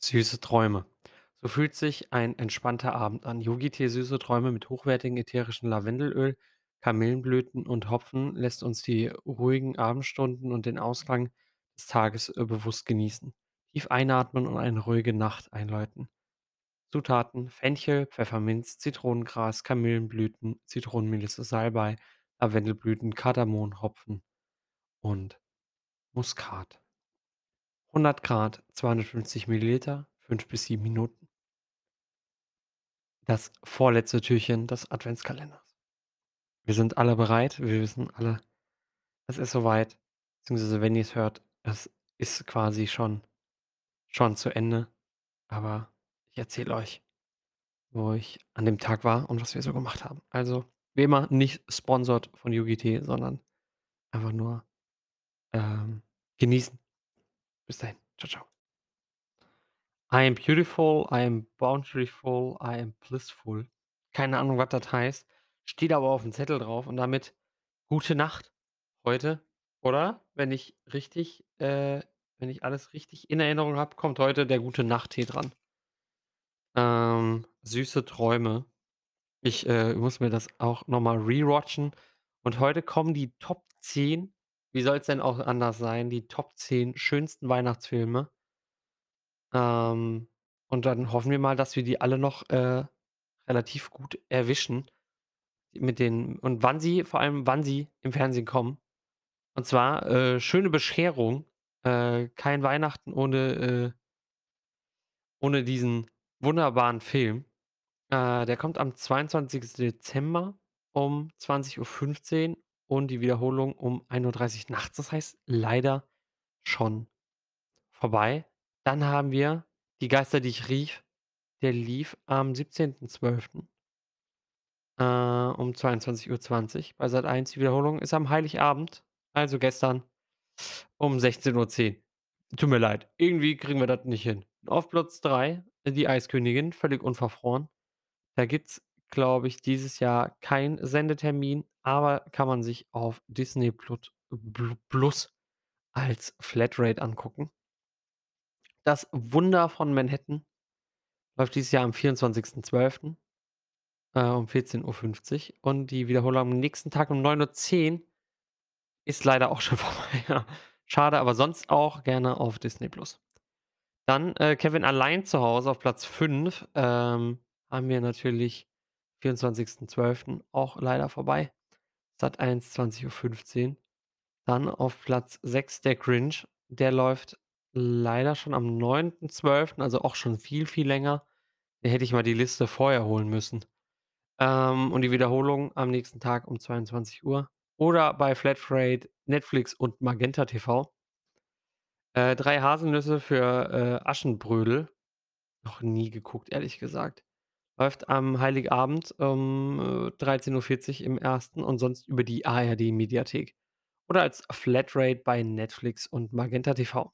Süße Träume. So fühlt sich ein entspannter Abend an. Yogi-Tee Süße Träume mit hochwertigem ätherischen Lavendelöl, Kamillenblüten und Hopfen lässt uns die ruhigen Abendstunden und den Ausklang des Tages äh, bewusst genießen. Tief einatmen und eine ruhige Nacht einläuten. Zutaten: Fenchel, Pfefferminz, Zitronengras, Kamillenblüten, Zitronenmelisse, Salbei, Lavendelblüten, Kardamom, Hopfen und Muskat. 100 Grad, 250 Milliliter, 5 bis 7 Minuten. Das vorletzte Türchen des Adventskalenders. Wir sind alle bereit. Wir wissen alle, es ist soweit, beziehungsweise wenn ihr's hört, es ist quasi schon schon zu Ende. Aber ich erzähle euch, wo ich an dem Tag war und was wir so gemacht haben. Also, wie immer nicht sponsored von Yogi-Tee, sondern einfach nur, ähm, genießen. Bis dahin. Tschau, tschau. I am beautiful, I am bountiful, I am blissful. Keine Ahnung, was das heißt. Steht aber auf'm Zettel drauf und damit gute Nacht heute, oder? Wenn ich richtig äh, wenn ich alles richtig in Erinnerung habe, kommt heute der Gute-Nacht-Tee dran. Ähm, süße Träume. Ich, äh, muss mir das auch noch mal rewatchen und heute kommen die Top 10 wie soll's denn auch anders sein, die Top 10 schönsten Weihnachtsfilme. Ähm, und dann hoffen wir mal, dass wir die alle noch, äh, relativ gut erwischen mit den und wann sie vor allem wann sie im Fernsehen kommen. Und zwar, äh, Schöne Bescherung, äh, kein Weihnachten ohne, äh ohne diesen wunderbaren Film. Äh, der kommt am 22. Dezember um 20:15 und die Wiederholung um 1:30 nachts. Das heißt leider schon vorbei. Dann haben wir Die Geister, die ich rief. Der lief am 17.12. äh, um 22:20 bei Sat.1. Die Wiederholung ist am Heiligabend, also gestern, um 16:10. Tut mir leid, irgendwie kriegen wir das nicht hin. Auf Platz 3 Die Eiskönigin, völlig unverfroren. Da gibt's, glaube ich, dieses Jahr keinen Sendetermin, aber kann man sich auf Disney Plus als Flatrate angucken. Das Wunder von Manhattan läuft dieses Jahr am 24.12. äh, um 14:50 und die Wiederholung am nächsten Tag um 9:10 ist leider auch schon vorbei, ja. Schade, aber sonst auch gerne auf Disney Plus. Dann, äh, Kevin allein zu Hause auf Platz 5, ähm, haben wir natürlich 24.12. auch leider vorbei. Sat.1, 20:15. Dann auf Platz 6 der Grinch. Der läuft leider schon am 9.12., also auch schon viel, viel länger. Da hätte ich mal die Liste vorher holen müssen. Ähm, und die Wiederholung am nächsten Tag um 22:00 oder bei Flatrate, Netflix und Magenta TV. Äh, 3 Haselnüsse für, äh, Aschenbrödel. Noch nie geguckt, ehrlich gesagt. Läuft am Heiligabend um, äh, 13:40 im Ersten und sonst über die ARD-Mediathek oder als Flatrate bei Netflix und Magenta TV.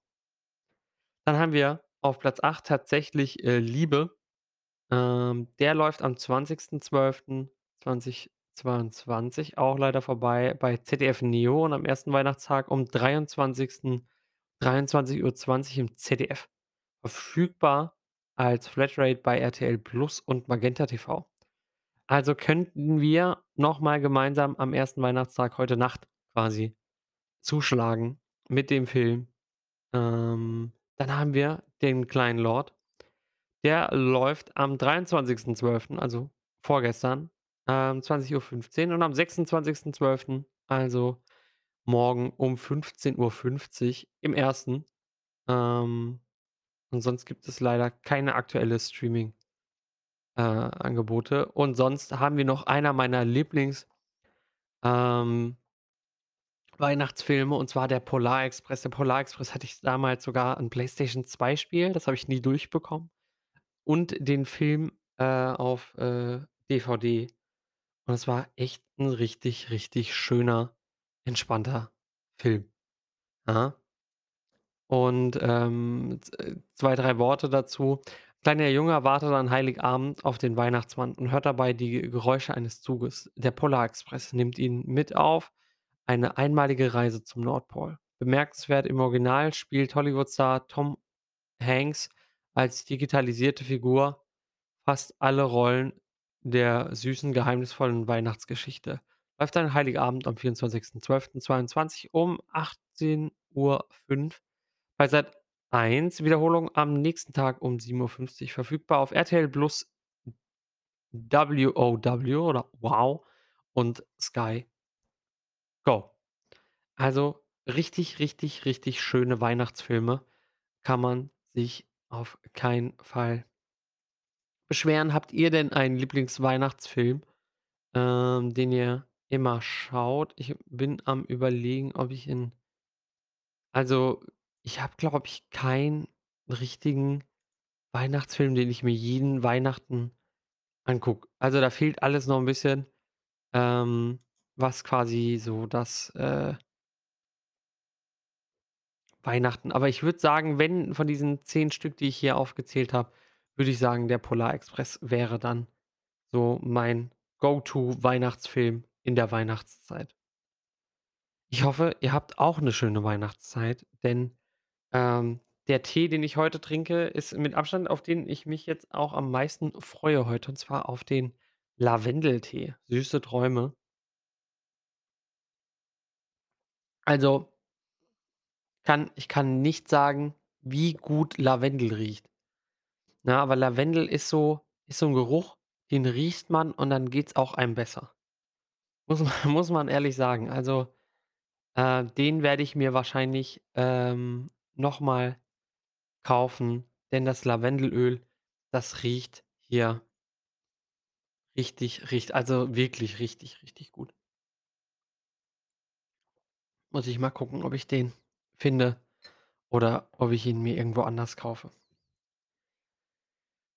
Dann haben wir auf Platz 8 tatsächlich, äh, Liebe. Ähm, der läuft am 20.12.2022 auch leider vorbei bei ZDF Neo und am 1. Weihnachtstag um 23. 23:20 im ZDF. Verfügbar als Flatrate bei RTL Plus und Magenta TV. Also könnten wir noch mal gemeinsam am 1. Weihnachtstag heute Nacht quasi zuschlagen mit dem Film. Ähm, dann haben wir Den kleinen Lord. Der läuft am 23.12., also vorgestern, ähm, 20:15 und am 26.12., also morgen um 15:50 im Ersten. Ähm, und sonst gibt es leider keine aktuelle Streaming äh. Und sonst haben wir noch einer meiner Lieblings ähm Weihnachtsfilme und zwar der Polarexpress. Der Polarexpress hatte ich damals sogar 'n PlayStation 2 Spiel, das habe ich nie durchbekommen und den Film, äh, auf, äh, DVD. Und es war echt 'n richtig, richtig schöner, entspannter Film, ja? Und, ähm, äh, 2, 3 Worte dazu. Kleiner Junge wartet an Heiligabend auf den Weihnachtsmann und hört dabei die Geräusche eines Zuges. Der Polarexpress nimmt ihn mit auf eine einmalige Reise zum Nordpol. Bemerkenswert im Original spielt Hollywood-Star Tom Hanks als digitalisierte Figur fast alle Rollen der süßen, geheimnisvollen Weihnachtsgeschichte. Läuft an Heiligabend am 24.12.22 um 18:05 bei Sat.1, Wiederholung am nächsten Tag um 7:50 verfügbar auf RTL+ WOW oder WOW und Sky Go. Also, richtig, richtig, richtig schöne Weihnachtsfilme. Kann man sich auf keinen Fall beschweren. Habt ihr denn einen Lieblingsweihnachtsfilm, ähm, den ihr immer schaut? Ich bin am Überlegen, ob ich ihn also, ich habe, glaube ich, keinen richtigen Weihnachtsfilm, den ich mir jeden Weihnachten angucke. Also, da fehlt alles noch 'n bisschen, ähm, was quasi so das, äh Weihnachten aber ich würde sagen, wenn von diesen 10 Stück, die ich hier aufgezählt habe, würde ich sagen, der Polarexpress wäre dann so mein Go-to-Weihnachtsfilm in der Weihnachtszeit. Ich hoffe, ihr habt auch 'ne schöne Weihnachtszeit, denn, ähm, der Tee, den ich heute trinke, ist mit Abstand, auf den ich mich jetzt auch am meisten freue heute, und zwar auf den Lavendeltee, Süße Träume. Also kann ich kann nicht sagen, wie gut Lavendel riecht. Ne, aber Lavendel ist so ist so 'n Geruch, den riecht man und dann geht's auch einem besser. Muss man muss man ehrlich sagen. Also, äh, den werde ich mir wahrscheinlich, ähm, noch mal kaufen, denn das Lavendelöl, das riecht hier richtig riecht also wirklich richtig, richtig gut. Muss ich mal gucken, ob ich den finde oder ob ich ihn mir irgendwo anders kaufe.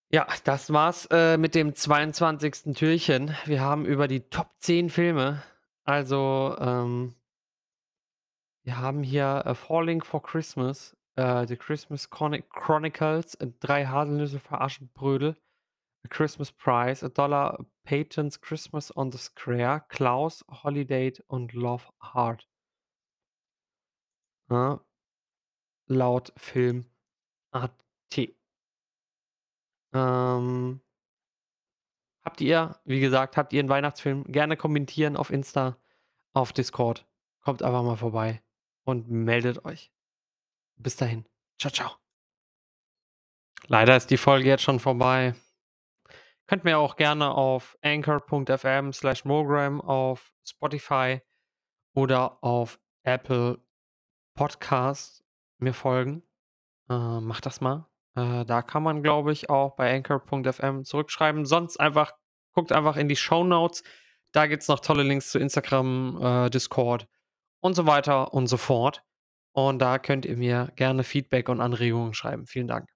Ja, das war's, äh, mit dem 22. Türchen. Wir haben über die Top 10 Filme also, ähm wir haben hier, äh, „Falling for Christmas“, äh, „The Christmas Chroni Chronicles“, äh, „3 Haselnüsse für Aschenbrödel“, „A Christmas Prize“, „A Dollar Payton's Christmas on the Square“, „Klaus“, „Holiday“ und „Love Hard“. Ne? Laut Film.at. Ähm habt ihr wie gesagt, habt ihr 'n Weihnachtsfilm? Gerne kommentieren auf Insta, auf Discord. Kommt einfach mal vorbei und meldet euch. Bis dahin. Tschau, tschau. Leider ist die Folge jetzt schon vorbei. Könnt mir auch gerne auf anchor.fm/mogram auf Spotify oder auf Apple Podcasts mir folgen. Äh, macht das mal. Äh, da kann man, glaube ich, auch bei anchor.fm zurückschreiben. Sonst einfach guckt einfach in die Shownotes. Da gibt's noch tolle Links zu Instagram, äh, Discord und so weiter und so fort. Und da könnt ihr mir gerne Feedback und Anregungen schreiben. Vielen Dank.